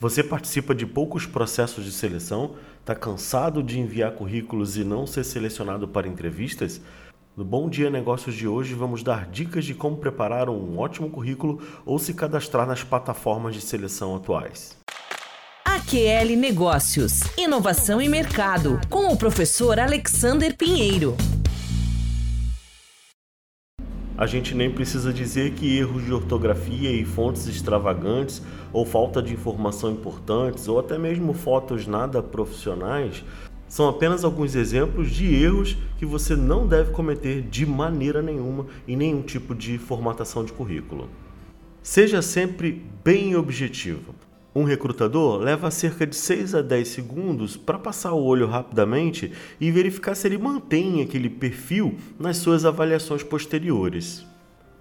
Você participa de poucos processos de seleção? Está cansado de enviar currículos e não ser selecionado para entrevistas? No Bom Dia Negócios de hoje, vamos dar dicas de como preparar um ótimo currículo ou se cadastrar nas plataformas de seleção atuais. AQL Negócios, Inovação e Mercado, com o professor Alexander Pinheiro. A gente nem precisa dizer que erros de ortografia e fontes extravagantes, ou falta de informação importantes, ou até mesmo fotos nada profissionais, são apenas alguns exemplos de erros que você não deve cometer de maneira nenhuma em nenhum tipo de formatação de currículo. Seja sempre bem objetivo. Um recrutador leva cerca de 6 a 10 segundos para passar o olho rapidamente e verificar se ele mantém aquele perfil nas suas avaliações posteriores.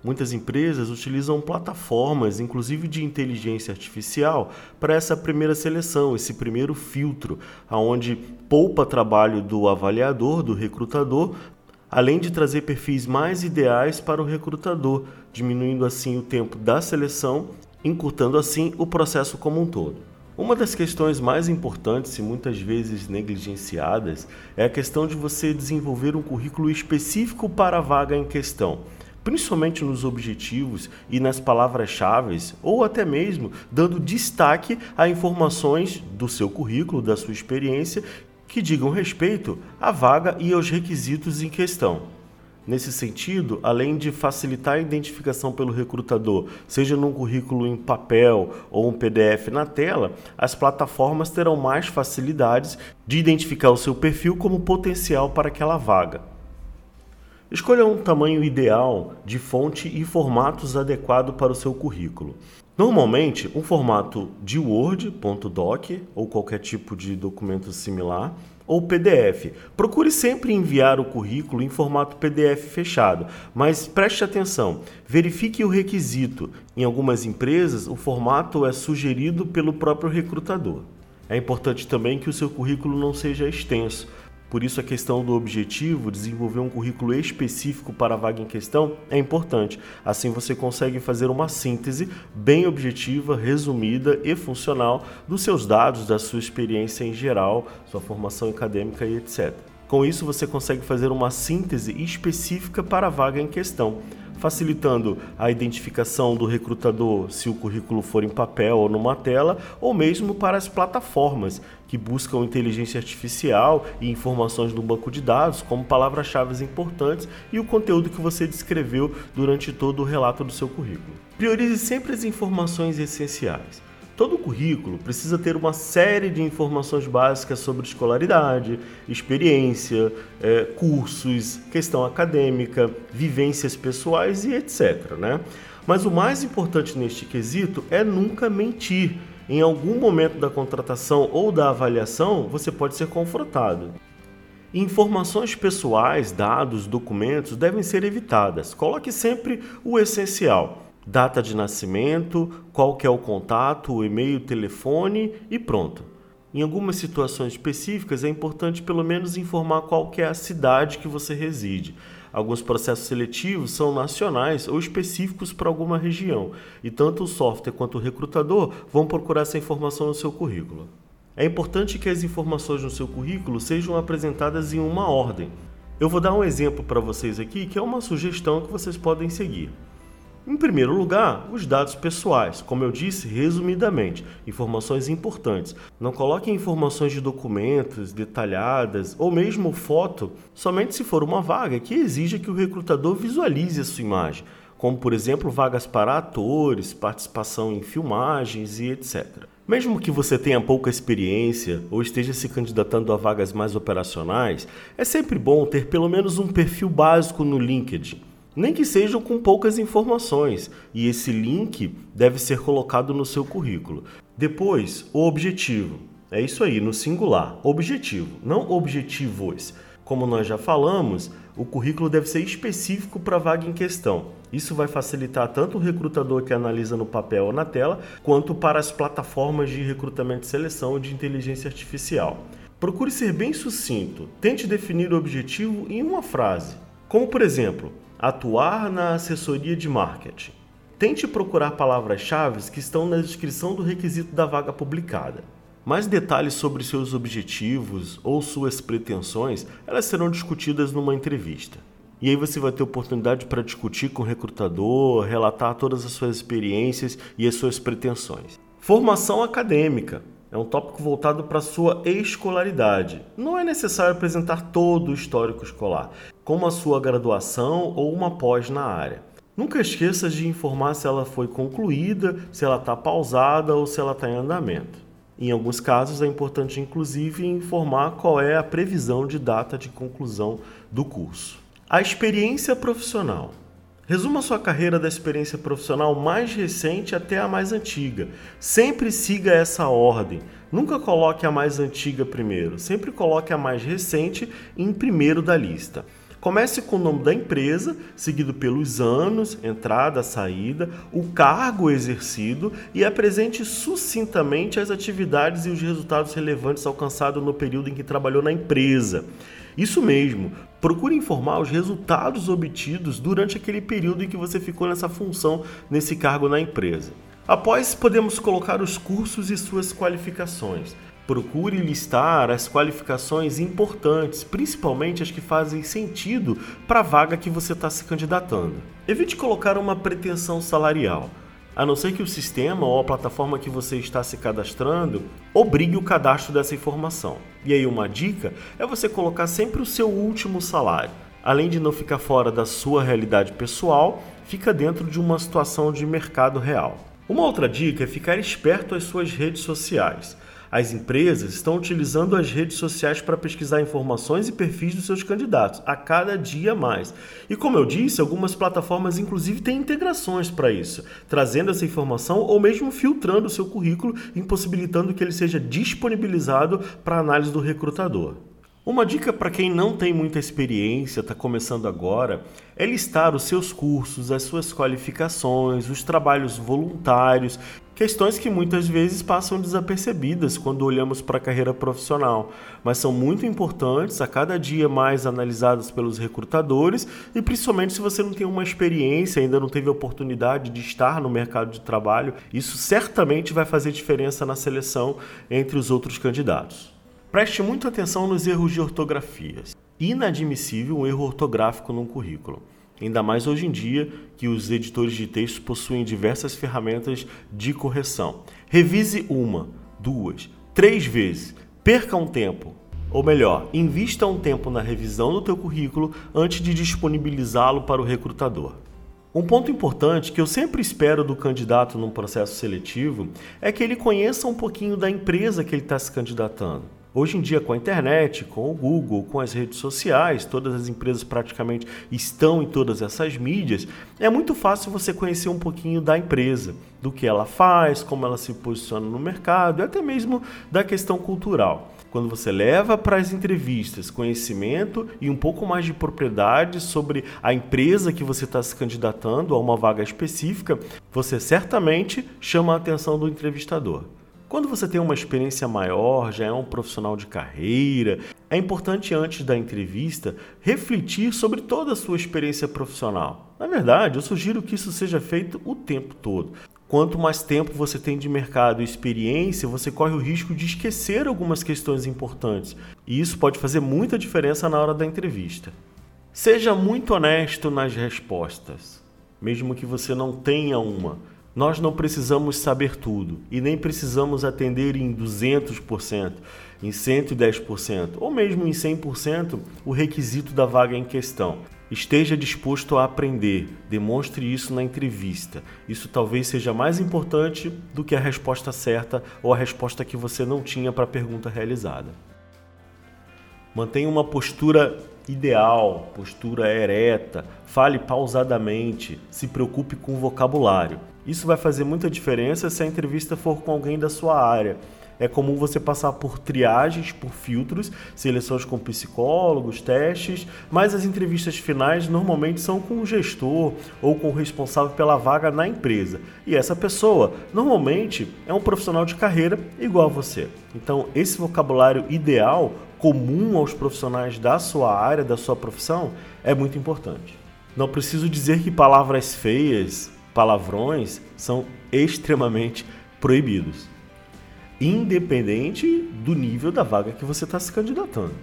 Muitas empresas utilizam plataformas, inclusive de inteligência artificial, para essa primeira seleção, esse primeiro filtro, aonde poupa trabalho do avaliador, do recrutador, além de trazer perfis mais ideais para o recrutador, diminuindo assim o tempo da seleção encurtando assim o processo como um todo. Uma das questões mais importantes e muitas vezes negligenciadas é a questão de você desenvolver um currículo específico para a vaga em questão, principalmente nos objetivos e nas palavras-chave, ou até mesmo dando destaque a informações do seu currículo, da sua experiência, que digam respeito à vaga e aos requisitos em questão. Nesse sentido, além de facilitar a identificação pelo recrutador, seja num currículo em papel ou um PDF na tela, as plataformas terão mais facilidades de identificar o seu perfil como potencial para aquela vaga. Escolha um tamanho ideal de fonte e formatos adequado para o seu currículo. Normalmente, um formato de Word, .doc ou qualquer tipo de documento similar ou PDF. Procure sempre enviar o currículo em formato PDF fechado, mas preste atenção, verifique o requisito. Em algumas empresas, o formato é sugerido pelo próprio recrutador. É importante também que o seu currículo não seja extenso. Por isso, a questão do objetivo, desenvolver um currículo específico para a vaga em questão, é importante. Assim, você consegue fazer uma síntese bem objetiva, resumida e funcional dos seus dados, da sua experiência em geral, sua formação acadêmica e etc. Com isso, você consegue fazer uma síntese específica para a vaga em questão facilitando a identificação do recrutador se o currículo for em papel ou numa tela, ou mesmo para as plataformas que buscam inteligência artificial e informações no banco de dados, como palavras-chave importantes e o conteúdo que você descreveu durante todo o relato do seu currículo. Priorize sempre as informações essenciais. Todo currículo precisa ter uma série de informações básicas sobre escolaridade, experiência, é, cursos, questão acadêmica, vivências pessoais e etc. Né? Mas o mais importante neste quesito é nunca mentir. Em algum momento da contratação ou da avaliação, você pode ser confrontado. Informações pessoais, dados, documentos devem ser evitadas. Coloque sempre o essencial data de nascimento, qual que é o contato, o e-mail, telefone e pronto. Em algumas situações específicas é importante pelo menos informar qual que é a cidade que você reside. Alguns processos seletivos são nacionais ou específicos para alguma região, e tanto o software quanto o recrutador vão procurar essa informação no seu currículo. É importante que as informações no seu currículo sejam apresentadas em uma ordem. Eu vou dar um exemplo para vocês aqui que é uma sugestão que vocês podem seguir. Em primeiro lugar, os dados pessoais, como eu disse resumidamente, informações importantes. Não coloque informações de documentos detalhadas ou mesmo foto somente se for uma vaga que exija que o recrutador visualize a sua imagem, como por exemplo vagas para atores, participação em filmagens e etc. Mesmo que você tenha pouca experiência ou esteja se candidatando a vagas mais operacionais, é sempre bom ter pelo menos um perfil básico no LinkedIn nem que sejam com poucas informações, e esse link deve ser colocado no seu currículo. Depois, o objetivo. É isso aí, no singular, objetivo, não objetivos. Como nós já falamos, o currículo deve ser específico para a vaga em questão. Isso vai facilitar tanto o recrutador que analisa no papel ou na tela, quanto para as plataformas de recrutamento e seleção de inteligência artificial. Procure ser bem sucinto, tente definir o objetivo em uma frase. Como, por exemplo, atuar na assessoria de marketing. tente procurar palavras-chave que estão na descrição do requisito da vaga publicada. Mais detalhes sobre seus objetivos ou suas pretensões, elas serão discutidas numa entrevista. E aí você vai ter oportunidade para discutir com o recrutador, relatar todas as suas experiências e as suas pretensões. Formação acadêmica é um tópico voltado para sua escolaridade. Não é necessário apresentar todo o histórico escolar, como a sua graduação ou uma pós na área. Nunca esqueça de informar se ela foi concluída, se ela está pausada ou se ela está em andamento. Em alguns casos, é importante, inclusive, informar qual é a previsão de data de conclusão do curso. A experiência profissional. Resuma sua carreira da experiência profissional mais recente até a mais antiga. Sempre siga essa ordem. Nunca coloque a mais antiga primeiro, sempre coloque a mais recente em primeiro da lista. Comece com o nome da empresa, seguido pelos anos, entrada, saída, o cargo exercido e apresente sucintamente as atividades e os resultados relevantes alcançados no período em que trabalhou na empresa. Isso mesmo, procure informar os resultados obtidos durante aquele período em que você ficou nessa função, nesse cargo na empresa. Após, podemos colocar os cursos e suas qualificações. Procure listar as qualificações importantes, principalmente as que fazem sentido para a vaga que você está se candidatando. Evite colocar uma pretensão salarial, a não ser que o sistema ou a plataforma que você está se cadastrando obrigue o cadastro dessa informação. E aí, uma dica é você colocar sempre o seu último salário. Além de não ficar fora da sua realidade pessoal, fica dentro de uma situação de mercado real. Uma outra dica é ficar esperto às suas redes sociais. As empresas estão utilizando as redes sociais para pesquisar informações e perfis dos seus candidatos a cada dia mais. E como eu disse, algumas plataformas inclusive têm integrações para isso, trazendo essa informação ou mesmo filtrando o seu currículo, impossibilitando que ele seja disponibilizado para análise do recrutador. Uma dica para quem não tem muita experiência, está começando agora, é listar os seus cursos, as suas qualificações, os trabalhos voluntários, questões que muitas vezes passam desapercebidas quando olhamos para a carreira profissional, mas são muito importantes, a cada dia mais analisadas pelos recrutadores e principalmente se você não tem uma experiência, ainda não teve oportunidade de estar no mercado de trabalho, isso certamente vai fazer diferença na seleção entre os outros candidatos. Preste muita atenção nos erros de ortografia. Inadmissível um erro ortográfico num currículo. Ainda mais hoje em dia que os editores de texto possuem diversas ferramentas de correção. Revise uma, duas, três vezes. Perca um tempo. Ou melhor, invista um tempo na revisão do teu currículo antes de disponibilizá-lo para o recrutador. Um ponto importante que eu sempre espero do candidato num processo seletivo é que ele conheça um pouquinho da empresa que ele está se candidatando. Hoje em dia, com a internet, com o Google, com as redes sociais, todas as empresas praticamente estão em todas essas mídias, é muito fácil você conhecer um pouquinho da empresa, do que ela faz, como ela se posiciona no mercado até mesmo da questão cultural. Quando você leva para as entrevistas conhecimento e um pouco mais de propriedade sobre a empresa que você está se candidatando a uma vaga específica, você certamente chama a atenção do entrevistador. Quando você tem uma experiência maior, já é um profissional de carreira, é importante antes da entrevista refletir sobre toda a sua experiência profissional. Na verdade, eu sugiro que isso seja feito o tempo todo. Quanto mais tempo você tem de mercado e experiência, você corre o risco de esquecer algumas questões importantes, e isso pode fazer muita diferença na hora da entrevista. Seja muito honesto nas respostas, mesmo que você não tenha uma. Nós não precisamos saber tudo e nem precisamos atender em 200%, em 110% ou mesmo em 100% o requisito da vaga em questão. Esteja disposto a aprender, demonstre isso na entrevista. Isso talvez seja mais importante do que a resposta certa ou a resposta que você não tinha para a pergunta realizada. Mantenha uma postura ideal, postura ereta, fale pausadamente, se preocupe com o vocabulário. Isso vai fazer muita diferença se a entrevista for com alguém da sua área. É comum você passar por triagens, por filtros, seleções com psicólogos, testes, mas as entrevistas finais normalmente são com o gestor ou com o responsável pela vaga na empresa. E essa pessoa normalmente é um profissional de carreira igual a você. Então, esse vocabulário ideal, comum aos profissionais da sua área, da sua profissão, é muito importante. Não preciso dizer que palavras feias palavrões são extremamente proibidos, independente do nível da vaga que você está se candidatando.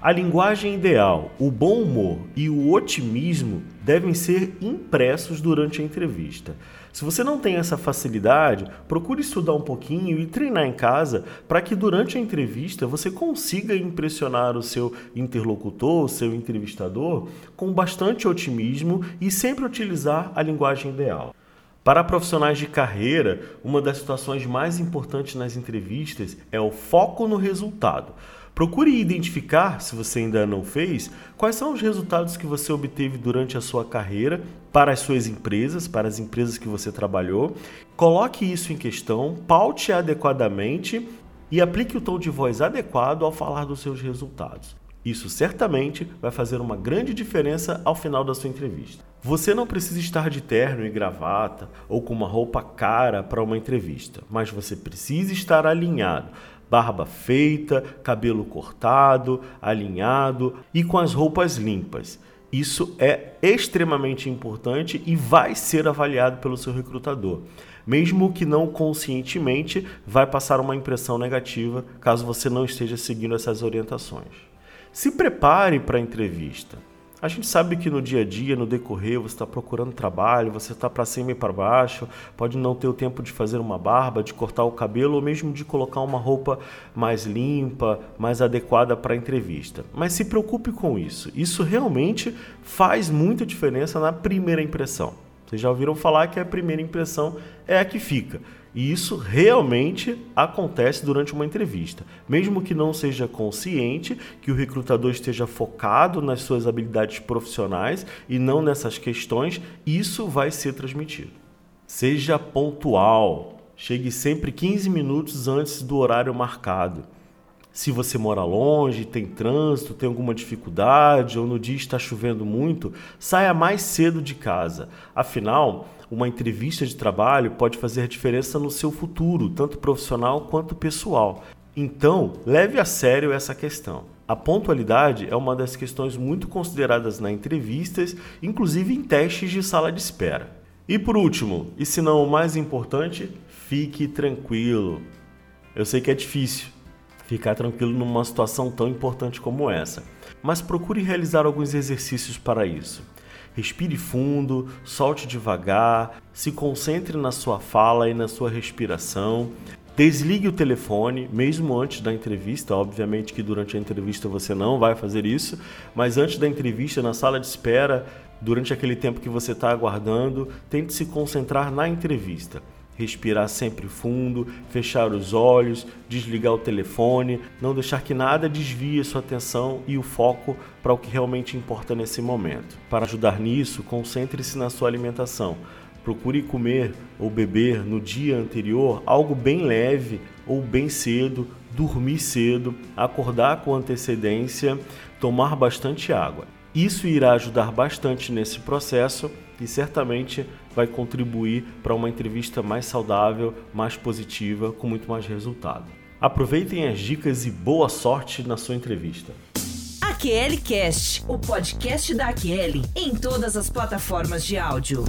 A linguagem ideal, o bom humor e o otimismo devem ser impressos durante a entrevista. Se você não tem essa facilidade, procure estudar um pouquinho e treinar em casa para que durante a entrevista você consiga impressionar o seu interlocutor, o seu entrevistador, com bastante otimismo e sempre utilizar a linguagem ideal. Para profissionais de carreira, uma das situações mais importantes nas entrevistas é o foco no resultado. Procure identificar, se você ainda não fez, quais são os resultados que você obteve durante a sua carreira para as suas empresas, para as empresas que você trabalhou. Coloque isso em questão, paute adequadamente e aplique o tom de voz adequado ao falar dos seus resultados. Isso certamente vai fazer uma grande diferença ao final da sua entrevista. Você não precisa estar de terno e gravata ou com uma roupa cara para uma entrevista, mas você precisa estar alinhado barba feita, cabelo cortado, alinhado e com as roupas limpas. Isso é extremamente importante e vai ser avaliado pelo seu recrutador. Mesmo que não conscientemente, vai passar uma impressão negativa caso você não esteja seguindo essas orientações. Se prepare para a entrevista. A gente sabe que no dia a dia, no decorrer, você está procurando trabalho, você está para cima e para baixo, pode não ter o tempo de fazer uma barba, de cortar o cabelo ou mesmo de colocar uma roupa mais limpa, mais adequada para a entrevista. Mas se preocupe com isso. Isso realmente faz muita diferença na primeira impressão. Vocês já ouviram falar que a primeira impressão é a que fica. E isso realmente acontece durante uma entrevista. Mesmo que não seja consciente, que o recrutador esteja focado nas suas habilidades profissionais e não nessas questões, isso vai ser transmitido. Seja pontual. Chegue sempre 15 minutos antes do horário marcado. Se você mora longe, tem trânsito, tem alguma dificuldade ou no dia está chovendo muito, saia mais cedo de casa. Afinal, uma entrevista de trabalho pode fazer diferença no seu futuro, tanto profissional quanto pessoal. Então, leve a sério essa questão. A pontualidade é uma das questões muito consideradas na entrevistas, inclusive em testes de sala de espera. E por último, e se não o mais importante, fique tranquilo. Eu sei que é difícil ficar tranquilo numa situação tão importante como essa, mas procure realizar alguns exercícios para isso. Respire fundo, solte devagar, se concentre na sua fala e na sua respiração. Desligue o telefone, mesmo antes da entrevista. Obviamente que durante a entrevista você não vai fazer isso, mas antes da entrevista, na sala de espera, durante aquele tempo que você está aguardando, tente se concentrar na entrevista respirar sempre fundo, fechar os olhos, desligar o telefone, não deixar que nada desvie sua atenção e o foco para o que realmente importa nesse momento. Para ajudar nisso, concentre-se na sua alimentação. Procure comer ou beber no dia anterior algo bem leve ou bem cedo, dormir cedo, acordar com antecedência, tomar bastante água. Isso irá ajudar bastante nesse processo e certamente vai contribuir para uma entrevista mais saudável, mais positiva, com muito mais resultado. Aproveitem as dicas e boa sorte na sua entrevista. AQL Cast, o podcast da AQL, em todas as plataformas de áudio.